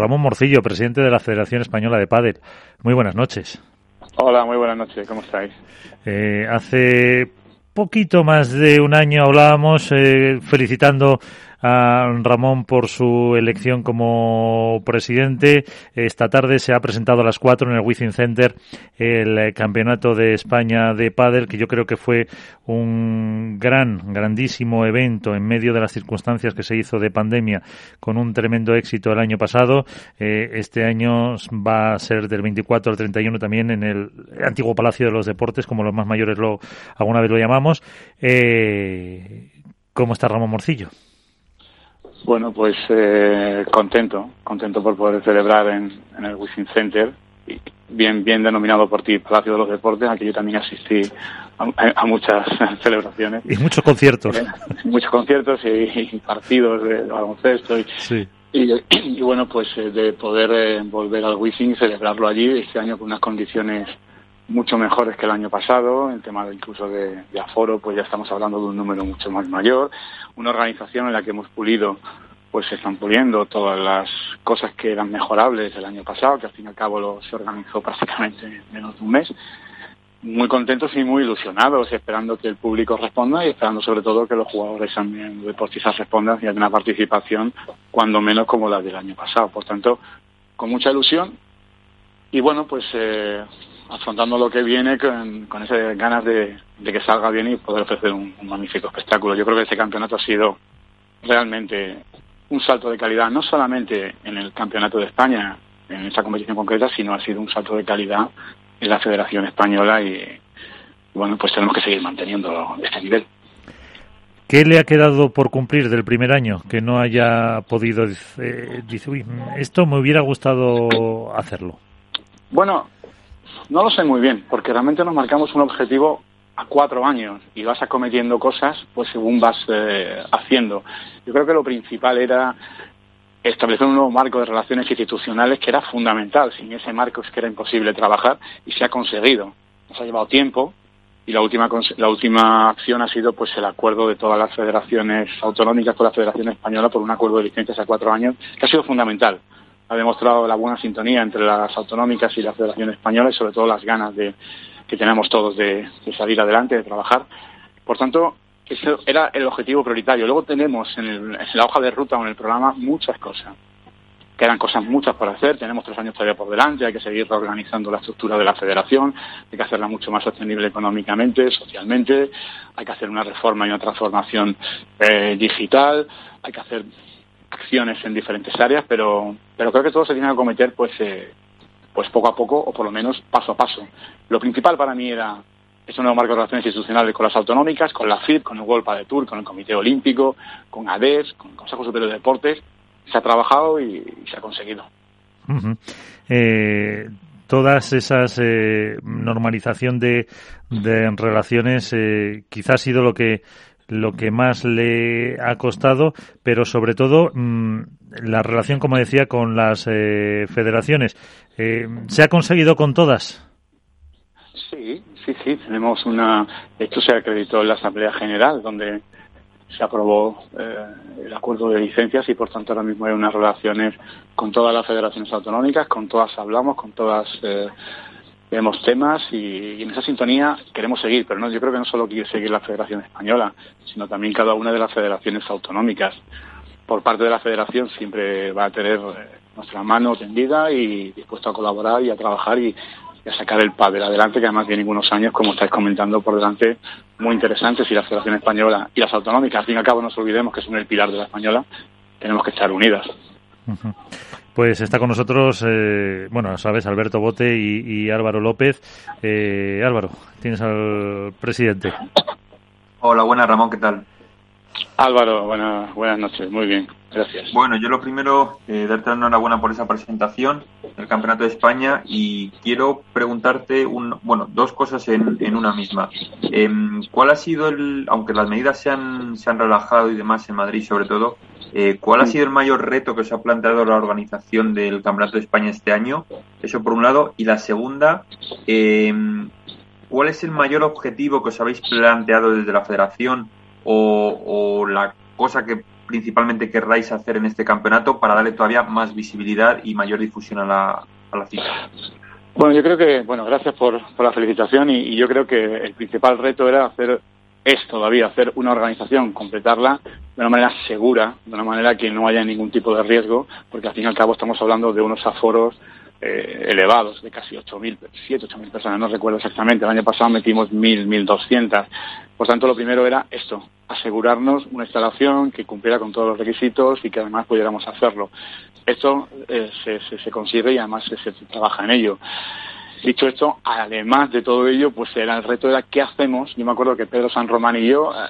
Ramón Morcillo, presidente de la Federación Española de Pádel. Muy buenas noches. Hola, muy buenas noches. ¿Cómo estáis? Eh, hace poquito más de un año hablábamos eh, felicitando a Ramón por su elección como presidente. Esta tarde se ha presentado a las cuatro en el Wizzing Center el eh, Campeonato de España de Padel, que yo creo que fue un gran, grandísimo evento en medio de las circunstancias que se hizo de pandemia, con un tremendo éxito el año pasado. Eh, este año va a ser del 24 al 31 también en el antiguo Palacio de los Deportes, como los más mayores lo alguna vez lo llamamos. Eh, ¿Cómo está Ramón Morcillo? Bueno, pues eh, contento, contento por poder celebrar en, el Wishing Center, bien bien denominado por ti Palacio de los Deportes, aquí yo también asistí a, muchas celebraciones. Y muchos conciertos. Eh, muchos conciertos y, partidos de, baloncesto. Y, y, bueno, pues eh, de poder volver al Wishing y celebrarlo allí este año con unas condiciones mucho mejores que el año pasado, el tema incluso de, aforo, pues ya estamos hablando de un número mucho más mayor, una organización en la que hemos pulido, pues se están puliendo todas las cosas que eran mejorables el año pasado, que al fin y al cabo lo, se organizó prácticamente en menos de un mes. Muy contentos y muy ilusionados, esperando que el público responda y esperando sobre todo que los jugadores también, deportistas respondan y haya una participación cuando menos como la del año pasado. Por tanto, con mucha ilusión y bueno, pues eh, afrontando lo que viene con, con esas ganas de, que salga bien y poder ofrecer un, magnífico espectáculo. Yo creo que ese campeonato ha sido realmente un salto de calidad, no solamente en el campeonato de España, en esa competición concreta, sino ha sido un salto de calidad en la Federación Española y, bueno, pues tenemos que seguir manteniendo este nivel. ¿Qué le ha quedado por cumplir del primer año que no haya podido eh, decir, esto me hubiera gustado hacerlo? Bueno, no lo sé muy bien, porque realmente nos marcamos un objetivo a cuatro años y vas acometiendo cosas pues según vas eh, haciendo. Yo creo que lo principal era establecer un nuevo marco de relaciones institucionales que era fundamental. Sin ese marco es que era imposible trabajar y se ha conseguido. Nos ha llevado tiempo y la última, la última acción ha sido pues el acuerdo de todas las federaciones autonómicas con la Federación Española por un acuerdo de licencias a cuatro años que ha sido fundamental ha demostrado la buena sintonía entre las autonómicas y la Federación Española y sobre todo las ganas de, que tenemos todos de, salir adelante, de trabajar. Por tanto, ese era el objetivo prioritario. Luego tenemos en, la hoja de ruta o en el programa muchas cosas. Quedan cosas muchas por hacer, tenemos tres años todavía por delante, hay que seguir reorganizando la estructura de la federación, hay que hacerla mucho más sostenible económicamente, socialmente, hay que hacer una reforma y una transformación eh, digital, hay que hacer acciones en diferentes áreas, pero, pero creo que todo se tiene que cometer pues, eh, pues poco a poco o por lo menos paso a paso. Lo principal para mí era ese nuevo marco de relaciones institucionales con las autonómicas, con la FIP, con el World de Tour, con el Comité Olímpico, con ADES, con el Consejo Superior de Deportes. Se ha trabajado y, se ha conseguido. eh, todas esas eh, normalización de, de relaciones eh, quizás ha sido lo que lo que más le ha costado, pero sobre todo mm, la relación, como decía, con las eh, federaciones. Eh, ¿Se ha conseguido con todas? Sí, sí, sí. Tenemos una. Hecho, se acreditó en la Asamblea General, donde se aprobó eh, el acuerdo de licencias y, por tanto, ahora mismo hay unas relaciones con todas las federaciones autonómicas, con todas hablamos, con todas vemos temas y, en esa sintonía queremos seguir, pero no, yo creo que no solo quiere seguir la Federación Española, sino también cada una de las federaciones autonómicas. Por parte de la Federación siempre va a tener eh, nuestra mano tendida y dispuesto a colaborar y a trabajar y, a sacar el pádel adelante, que además vienen unos años, como estáis comentando, por delante muy interesantes y la Federación Española y las autonómicas, al fin y al cabo no nos olvidemos que son el pilar de la española, tenemos que estar unidas. Pues está con nosotros, eh, bueno, sabes, Alberto Bote y, Álvaro López. Eh, Álvaro, tienes al presidente. Hola, buenas, Ramón, ¿qué tal? Álvaro, buenas, buenas noches, muy bien, gracias. Bueno, yo lo primero, eh, darte la enhorabuena por esa presentación del Campeonato de España y quiero preguntarte, un, bueno, dos cosas en, en una misma. Em, ¿Cuál ha sido el, aunque las medidas se han, se han relajado y demás en Madrid sobre todo, eh, ¿Cuál ha sido el mayor reto que os ha planteado la organización del Campeonato de España este año? Eso por un lado. Y la segunda, eh, ¿cuál es el mayor objetivo que os habéis planteado desde la federación o, la cosa que principalmente querráis hacer en este campeonato para darle todavía más visibilidad y mayor difusión a la, a la cita. Bueno, yo creo que, bueno, gracias por, por la felicitación y, yo creo que el principal reto era hacer, es todavía hacer una organización, completarla de una manera segura, de una manera que no haya ningún tipo de riesgo, porque al fin y al cabo estamos hablando de unos aforos eh, elevados, de casi 8.000, 7, 8.000 personas, no recuerdo exactamente. El año pasado metimos 1.000, 1.200. Por tanto, lo primero era esto, asegurarnos una instalación que cumpliera con todos los requisitos y que además pudiéramos hacerlo. Esto eh, se, se, consigue y además se, se trabaja en ello. Dicho esto, además de todo ello, pues era el reto era qué hacemos. Yo me acuerdo que Pedro San Román y yo, eh,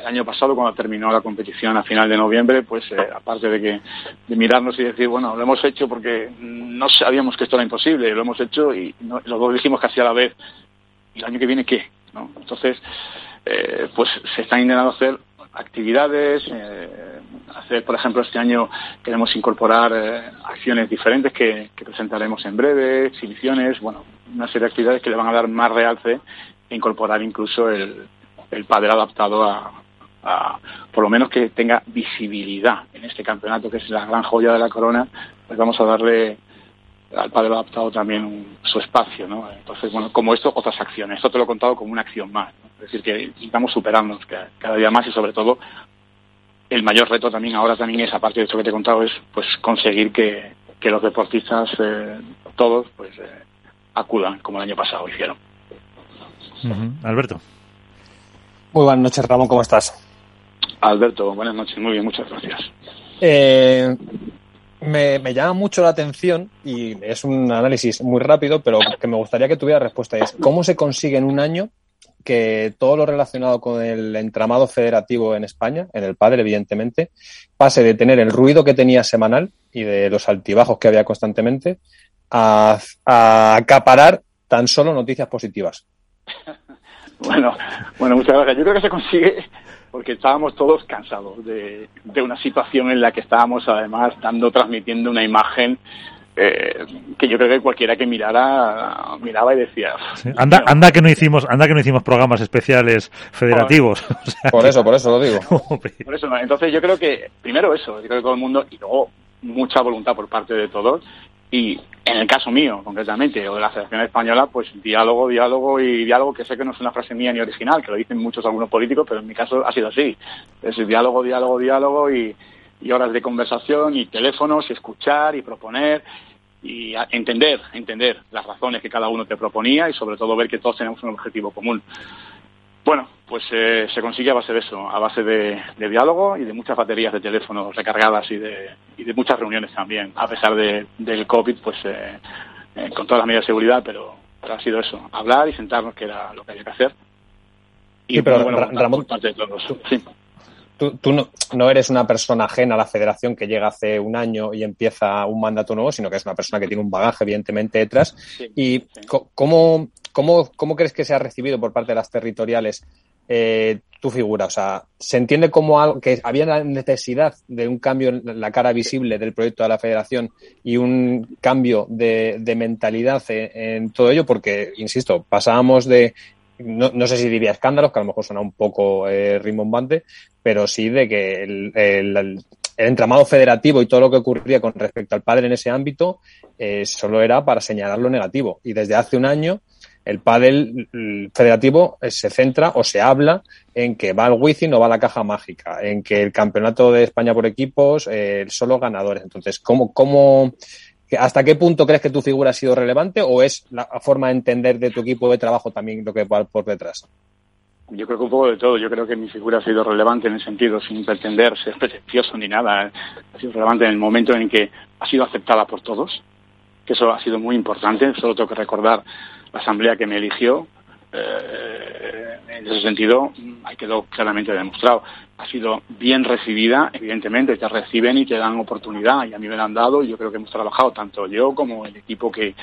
el año pasado, cuando terminó la competición a final de noviembre, pues eh, aparte de que de mirarnos y decir, bueno, lo hemos hecho porque no sabíamos que esto era imposible, lo hemos hecho y los dos dijimos casi a la vez, ¿y el año que viene qué? ¿No? Entonces, eh, pues se está intentando hacer actividades, eh, hacer, por ejemplo, este año queremos incorporar eh, acciones diferentes que, presentaremos en breve, exhibiciones, bueno, una serie de actividades que le van a dar más realce e incorporar incluso el, el padre adaptado a, por lo menos que tenga visibilidad. En este campeonato que es la gran joya de la corona, pues vamos a darle al padre adaptado también su espacio, ¿no? Entonces, bueno, como esto, otras acciones. Esto te lo he contado como una acción más. Es decir, que intentamos superarnos cada, día más y sobre todo el mayor reto también ahora también es, aparte de esto que te he contado, es pues conseguir que, los deportistas eh, todos pues eh, acudan como el año pasado hicieron. Alberto. Muy buenas noches, Ramón, ¿cómo estás? Alberto, buenas noches, muy bien, muchas gracias. Eh, me, me, llama mucho la atención y es un análisis muy rápido, pero que me gustaría que tuviera respuesta. Es cómo se consigue en un año que todo lo relacionado con el entramado federativo en España, en el padre, evidentemente, pase de tener el ruido que tenía semanal y de los altibajos que había constantemente a, acaparar tan solo noticias positivas. Bueno, bueno, muchas gracias. Yo creo que se consigue porque estábamos todos cansados de, de una situación en la que estábamos además dando, transmitiendo una imagen eh, que yo creo que cualquiera que mirara miraba y decía anda anda que no hicimos anda que no hicimos programas especiales federativos. Por eso por eso lo digo. Por eso entonces yo creo que primero eso yo creo que todo el mundo y luego mucha voluntad por parte de todos y en el caso mío concretamente o de la Federación Española pues diálogo diálogo y diálogo que sé que no es una frase mía ni original que lo dicen muchos algunos políticos pero en mi caso ha sido así es diálogo diálogo diálogo y y horas de conversación y teléfonos y escuchar y proponer y entender, entender las razones que cada uno te proponía y sobre todo ver que todos tenemos un objetivo común. Bueno, pues eh, se consigue a base de eso, a base de, diálogo y de muchas baterías de teléfonos recargadas y de, y de muchas reuniones también, a pesar de, del COVID, pues eh, eh, con todas las medidas de seguridad, pero, ha sido eso, hablar y sentarnos, que era lo que había que hacer. Y pero bueno, Ramón, parte de todos. Sí tú, no, eres una persona ajena a la federación que llega hace un año y empieza un mandato nuevo, sino que es una persona que tiene un bagaje, evidentemente, detrás. ¿Y ¿cómo, cómo, crees que se ha recibido por parte de las territoriales eh, tu figura? O sea, ¿se entiende como algo que había la necesidad de un cambio en la cara visible del proyecto de la federación y un cambio de, mentalidad en, todo ello? Porque, insisto, pasábamos de no, sé si diría escándalos, que a lo mejor suena un poco eh, rimbombante, pero sí de que el, el, entramado federativo y todo lo que ocurría con respecto al padre en ese ámbito eh, solo era para señalar lo negativo. Y desde hace un año el pádel federativo eh, se centra o se habla en que va al wifi no va la caja mágica, en que el campeonato de España por equipos eh, solo ganadores. Entonces, ¿cómo, cómo, ¿Hasta qué punto crees que tu figura ha sido relevante o es la forma de entender de tu equipo de trabajo también lo que va por detrás? Yo creo que un poco de todo. Yo creo que mi figura ha sido relevante en el sentido, sin pretender ser pretencioso ni nada. Ha sido relevante en el momento en que ha sido aceptada por todos, que eso ha sido muy importante. Solo tengo que recordar la asamblea que me eligió, eh, en ese sentido, hay quedó claramente demostrado. Ha sido bien recibida, evidentemente, te reciben y te dan oportunidad, y a mí me la han dado, y yo creo que hemos trabajado tanto yo como el equipo que,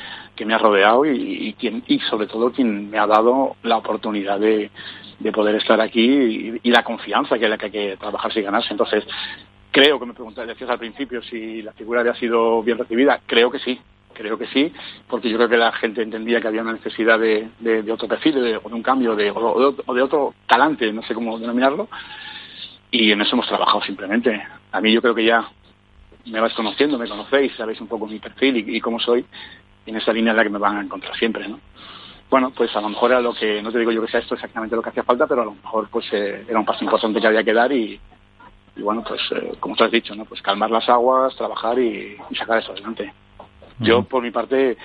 me ha rodeado y, quien, y sobre todo quien me ha dado la oportunidad de, de poder estar aquí y, la confianza que, la que hay que trabajar y ganarse. Entonces, creo que me preguntaste, decías al principio si la figura había sido bien recibida, creo que sí, creo que sí, porque yo creo que la gente entendía que había una necesidad de, de, otro perfil de, o de un cambio de, o, de, otro talante, no sé cómo denominarlo, y en eso hemos trabajado simplemente. a mí yo creo que ya me vais conociendo, me conocéis, sabéis un poco mi perfil y, cómo soy, y en esa línea es la que me van a encontrar siempre, ¿no? Bueno, pues a lo mejor era lo que, no te digo yo que sea esto exactamente lo que hacía falta, pero a lo mejor pues eh, era un paso importante que había que dar y, bueno, pues eh, como tú has dicho, ¿no? Pues calmar las aguas, trabajar y, sacar eso adelante. Yo, por mi parte,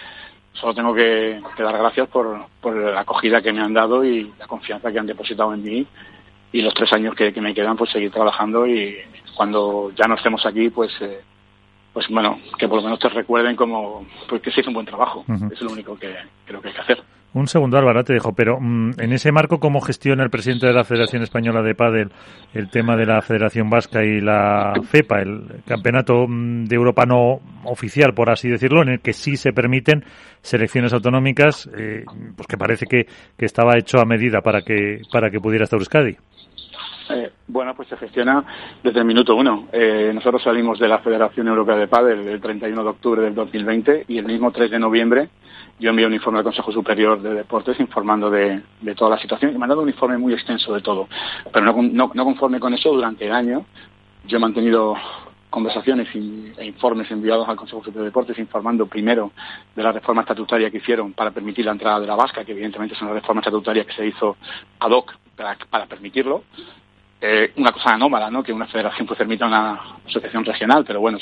solo tengo que, dar gracias por, por, la acogida que me han dado y la confianza que han depositado en mí y los tres años que, me quedan, pues seguir trabajando y cuando ya no estemos aquí, pues eh, pues bueno, que por lo menos te recuerden como pues que se hizo un buen trabajo. Es lo único que creo que hay que hacer. Un segundo, Álvaro, te dejo, pero mm, en ese marco, ¿cómo gestiona el presidente de la Federación Española de Pádel el tema de la Federación Vasca y la FEPA, el campeonato mm, de Europa no oficial, por así decirlo, en el que sí se permiten selecciones autonómicas, eh, pues que parece que, que, estaba hecho a medida para que, para que pudiera estar Euskadi? Eh, bueno, pues se gestiona desde el minuto uno. Eh, nosotros salimos de la Federación Europea de Pádel el 31 de octubre del 2020 y el mismo 3 de noviembre yo envié un informe al Consejo Superior de Deportes informando de, toda la situación y dado un informe muy extenso de todo. Pero no, conforme con eso, durante el año yo he mantenido conversaciones e informes enviados al Consejo Superior de Deportes informando primero de la reforma estatutaria que hicieron para permitir la entrada de la vasca, que evidentemente es una reforma estatutaria que se hizo ad hoc para permitirlo, eh, una cosa anómala, ¿no? Que una federación pues permita una asociación regional, pero bueno,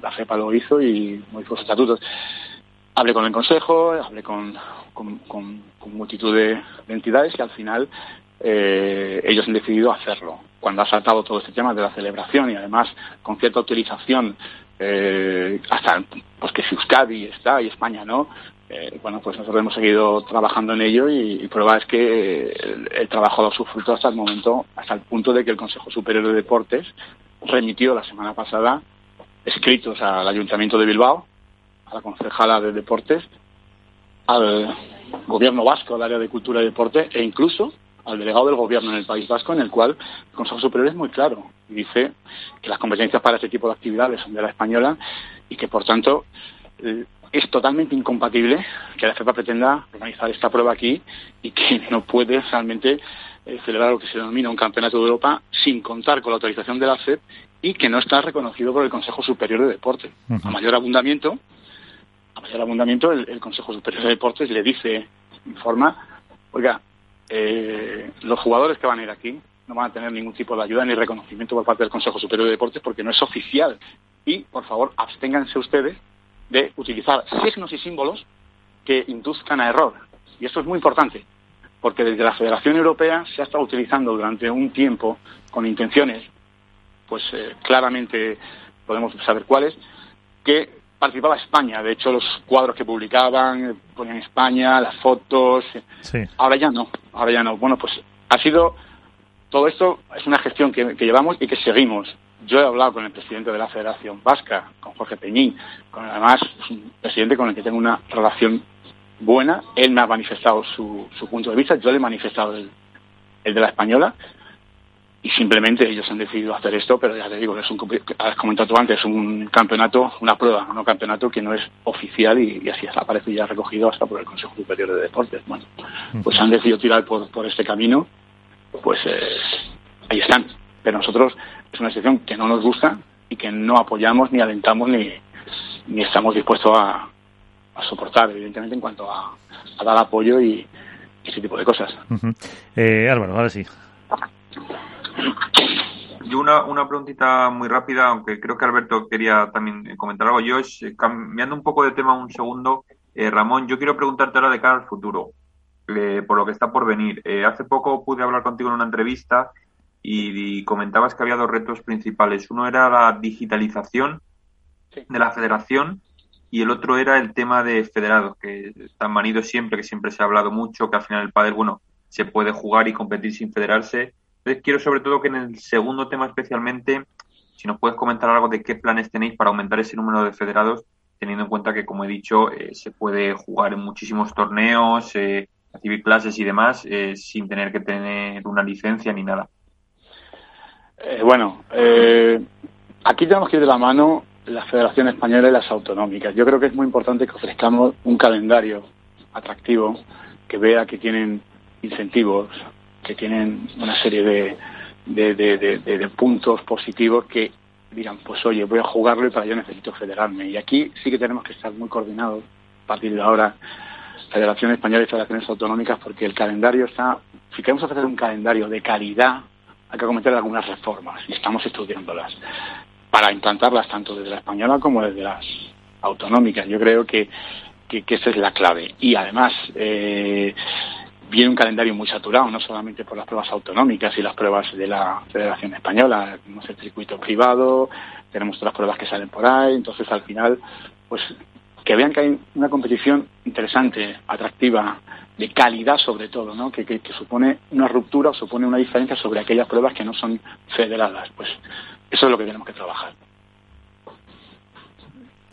la FEPA lo hizo y modificó sus estatutos. Hablé con el Consejo, hablé con, multitud de, entidades y al final eh, ellos han decidido hacerlo. Cuando ha saltado todo este tema de la celebración y además con cierta utilización, eh, hasta pues que si Euskadi está y España no, eh, bueno, pues nosotros hemos seguido trabajando en ello y, prueba es que el, trabajo ha dado su fruto hasta el momento, hasta el punto de que el Consejo Superior de Deportes remitió la semana pasada escritos al Ayuntamiento de Bilbao, a la concejala de Deportes, al Gobierno Vasco, al área de Cultura y Deporte, e incluso al delegado del Gobierno en el País Vasco, en el cual el Consejo Superior es muy claro y dice que las competencias para este tipo de actividades son de la española y que, por tanto, es totalmente incompatible que la FEPA pretenda organizar esta prueba aquí y que no puede realmente eh, celebrar lo que se denomina un campeonato de Europa sin contar con la autorización de la FEP y que no está reconocido por el Consejo Superior de Deporte. A mayor abundamiento, a mayor abundamiento el, Consejo Superior de Deportes le dice, informa, oiga, eh, los jugadores que van a ir aquí no van a tener ningún tipo de ayuda ni reconocimiento por parte del Consejo Superior de Deportes porque no es oficial. Y, por favor, absténganse ustedes de utilizar signos y símbolos que induzcan a error. Y esto es muy importante, porque desde la Federación Europea se ha estado utilizando durante un tiempo con intenciones, pues eh, claramente podemos saber cuáles, que participaba España. De hecho, los cuadros que publicaban ponían España, las fotos. Ahora ya no, ahora ya no. Bueno, pues ha sido todo esto es una gestión que llevamos y que seguimos. Yo he hablado con el presidente de la Federación Vasca, con Jorge Peñín, con además es un presidente con el que tengo una relación buena. Él me ha manifestado su, punto de vista, yo le he manifestado el, de la española y simplemente ellos han decidido hacer esto, pero ya te digo, es un, has comentado antes, es un campeonato, una prueba, un campeonato que no es oficial y, así ha aparecido ya recogido hasta por el Consejo Superior de Deportes. Bueno, pues han decidido tirar por, por este camino, pues eh, ahí están. Pero nosotros es una situación que no nos gusta y que no apoyamos ni alentamos ni, ni estamos dispuestos a, soportar, evidentemente, en cuanto a, dar apoyo y, ese tipo de cosas. eh, Álvaro, ahora sí. Yo una, una preguntita muy rápida, aunque creo que Alberto quería también comentar algo. Yo, eh, cambiando un poco de tema un segundo, eh, Ramón, yo quiero preguntarte ahora de cara al futuro, eh, por lo que está por venir. hace poco pude hablar contigo en una entrevista y, comentabas que había dos retos principales. Uno era la digitalización de la federación y el otro era el tema de federados, que están manidos siempre, que siempre se ha hablado mucho, que al final el pádel, bueno, se puede jugar y competir sin federarse. Entonces quiero sobre todo que en el segundo tema especialmente, si nos puedes comentar algo de qué planes tenéis para aumentar ese número de federados, teniendo en cuenta que, como he dicho, eh, se puede jugar en muchísimos torneos, eh, recibir clases y demás, eh, sin tener que tener una licencia ni nada. Eh, bueno, eh, aquí tenemos que ir de la mano la Federación Española y las autonómicas. Yo creo que es muy importante que ofrezcamos un calendario atractivo que vea que tienen incentivos, que tienen una serie de, de, puntos positivos que digan, pues oye, voy a jugarlo y para ello necesito federarme. Y aquí sí que tenemos que estar muy coordinados a partir de ahora, Federación Española y Federaciones Autonómicas, porque el calendario está, si queremos hacer un calendario de calidad, hay que cometer algunas reformas y estamos estudiándolas para implantarlas tanto desde la española como desde las autonómicas. Yo creo que, que, esa es la clave. Y además, eh, viene un calendario muy saturado, no solamente por las pruebas autonómicas y las pruebas de la Federación Española, tenemos el circuito privado, tenemos otras pruebas que salen por ahí, entonces al final, pues que vean que hay una competición interesante, atractiva, de calidad sobre todo, ¿no? Que, que, supone una ruptura o supone una diferencia sobre aquellas pruebas que no son federadas. Pues eso es lo que tenemos que trabajar.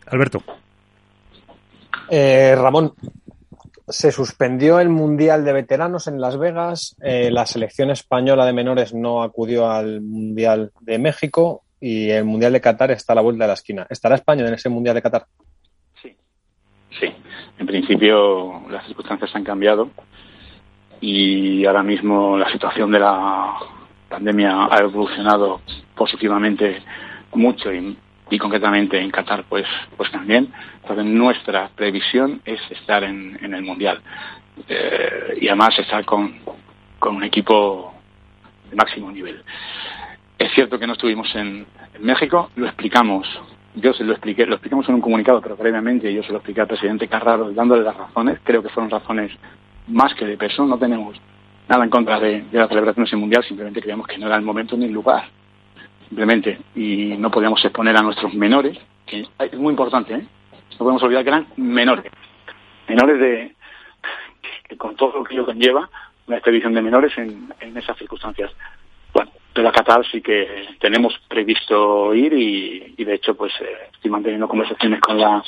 Alberto. Eh, Ramón, se suspendió el Mundial de Veteranos en Las Vegas, eh, la selección española de menores no acudió al Mundial de México y el Mundial de Qatar está a la vuelta de la esquina. ¿Estará España en ese Mundial de Qatar? Sí. En principio las circunstancias han cambiado y ahora mismo la situación de la pandemia ha evolucionado positivamente mucho y y concretamente en Qatar pues pues también entonces nuestra previsión es estar en, el mundial eh, y además estar con, con un equipo de máximo nivel es cierto que no estuvimos en, México lo explicamos yo se lo expliqué lo explicamos en un comunicado pero previamente yo se lo expliqué al presidente Carraro dándole las razones creo que fueron razones más que de peso no tenemos nada en contra de, de la celebración de ese mundial simplemente creíamos que no era el momento ni el lugar simplemente, y no podíamos exponer a nuestros menores, que es muy importante, ¿eh? no podemos olvidar que eran menores, menores de que con todo lo que ello conlleva una expedición de menores en, esas circunstancias. Bueno, pero a Qatar sí que tenemos previsto ir y, de hecho pues eh, estoy manteniendo conversaciones con la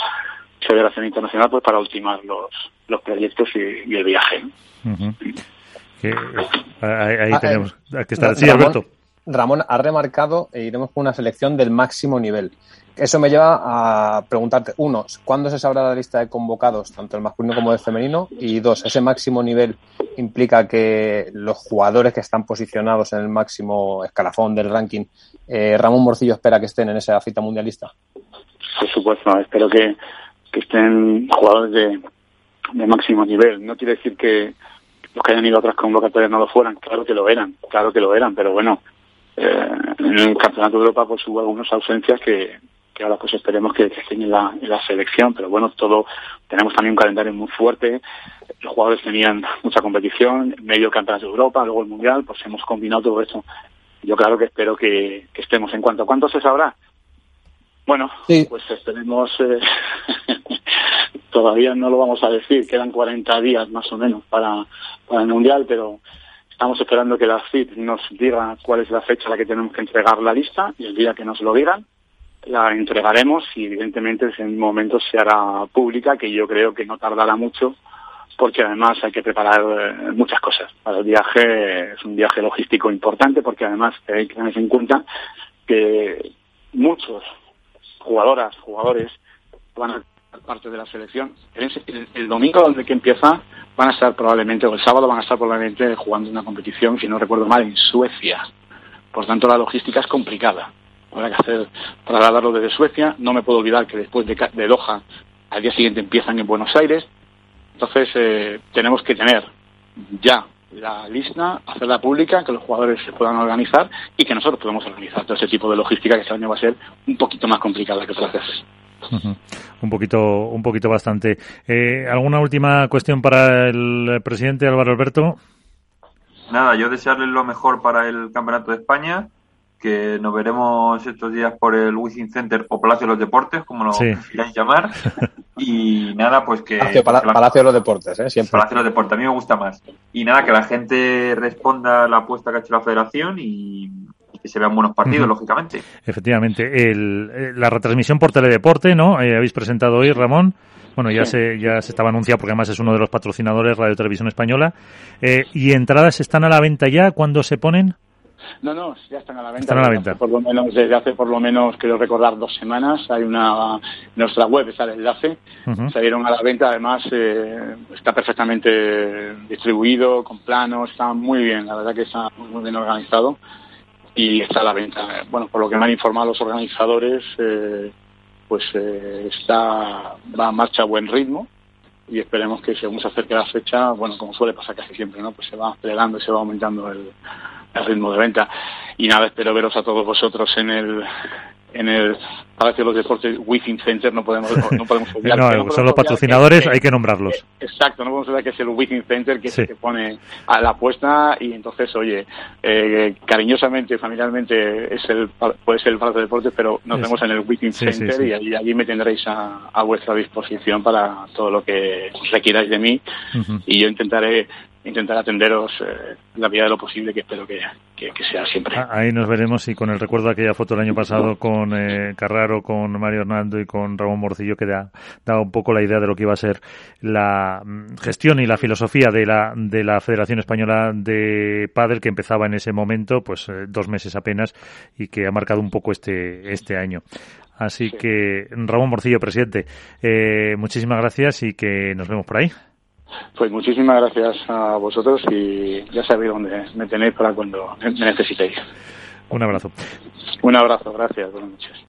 Federación Internacional pues para ultimar los, los proyectos y, el viaje. ahí, ah, tenemos eh, que estar. Sí, Alberto. Ramón ha remarcado e iremos con una selección del máximo nivel. Eso me lleva a preguntarte, uno, ¿cuándo se sabrá la lista de convocados, tanto el masculino como el femenino? Y dos, ¿ese máximo nivel implica que los jugadores que están posicionados en el máximo escalafón del ranking, eh, Ramón Morcillo espera que estén en esa cita mundialista? Por supuesto, espero que, estén jugadores de, de máximo nivel. No quiere decir que los que hayan ido a otras convocatorias no lo fueran, claro que lo eran, claro que lo eran, pero bueno, eh, en el Campeonato de Europa pues hubo algunas ausencias que, ahora pues esperemos que, estén en la, selección, pero bueno, todo, tenemos también un calendario muy fuerte, los jugadores tenían mucha competición, medio Campeonato de Europa, luego el Mundial, pues hemos combinado todo eso. Yo claro que espero que, estemos en cuanto a cuánto se sabrá. Bueno, pues esperemos, eh, todavía no lo vamos a decir, quedan 40 días más o menos para, para el Mundial, pero Estamos esperando que la CID nos diga cuál es la fecha a la que tenemos que entregar la lista y el día que nos lo digan la entregaremos y evidentemente en ese momento se hará pública, que yo creo que no tardará mucho porque además hay que preparar eh, muchas cosas. Para el viaje es un viaje logístico importante porque además hay que tener en cuenta que muchos jugadoras, jugadores van a parte de la selección. El, domingo donde que empieza van a estar probablemente, o el sábado van a estar probablemente jugando una competición, si no recuerdo mal, en Suecia. Por tanto, la logística es complicada. Habrá que hacer trasladarlo desde Suecia. No me puedo olvidar que después de, de Doha, al día siguiente empiezan en Buenos Aires. Entonces, eh, tenemos que tener ya la lista, hacerla pública, que los jugadores se puedan organizar y que nosotros podamos organizar todo ese tipo de logística que este año va a ser un poquito más complicada que otras veces. Un poquito, un poquito bastante. Eh, ¿Alguna última cuestión para el presidente Álvaro Alberto? Nada, yo desearle lo mejor para el Campeonato de España, que nos veremos estos días por el Wizzing Center o Palacio de los Deportes, como lo quieran llamar. Y nada, pues que... Palacio, de los Deportes, ¿eh? Siempre. Palacio de los Deportes, a mí me gusta más. Y nada, que la gente responda a la apuesta que ha hecho la federación y, que se vean buenos partidos, lógicamente. Efectivamente. El, eh, la retransmisión por Teledeporte, ¿no? Eh, habéis presentado hoy, Ramón. Bueno, ya se ya se estaba anunciado porque además es uno de los patrocinadores Radio Televisión Española. Eh, ¿Y entradas están a la venta ya? ¿Cuándo se ponen? No, no, ya están a la venta. Están a la venta. Por lo menos, desde hace por lo menos, quiero recordar, dos semanas. Hay una, nuestra web está el enlace. Salieron a la venta, además eh, está perfectamente distribuido, con planos, está muy bien, la verdad que está muy bien organizado y está a la venta. Bueno, por lo que me han informado los organizadores, eh, pues eh, está va a marcha a buen ritmo y esperemos que según se acerque la fecha, bueno, como suele pasar casi siempre, ¿no? Pues se va acelerando y se va aumentando el, el ritmo de venta. Y nada, espero veros a todos vosotros en el en el Palacio de los Deportes Within Center no podemos no podemos olvidar no, son los patrocinadores hay que nombrarlos. Exacto no podemos olvidar que es el Within Center que se pone a la apuesta y entonces oye eh, cariñosamente familiarmente es el puede ser el Palacio de Deportes pero nos vemos en el Within Center y allí, allí, me tendréis a, a, vuestra disposición para todo lo que requieráis de mí. Y yo intentaré intentar atenderos eh, en la medida de lo posible, que espero que, sea siempre. Ah, ahí nos veremos y con el recuerdo de aquella foto del año pasado con eh, Carraro, con Mario Hernando y con Ramón Morcillo, que da, da, un poco la idea de lo que iba a ser la mm, gestión y la filosofía de la, de la Federación Española de Padel, que empezaba en ese momento, pues eh, dos meses apenas, y que ha marcado un poco este, este año. Así que, Ramón Morcillo, presidente, eh, muchísimas gracias y que nos vemos por ahí. Pues muchísimas gracias a vosotros y ya sabéis dónde me tenéis para cuando me necesitéis. Un abrazo. Un abrazo, gracias. Buenas noches.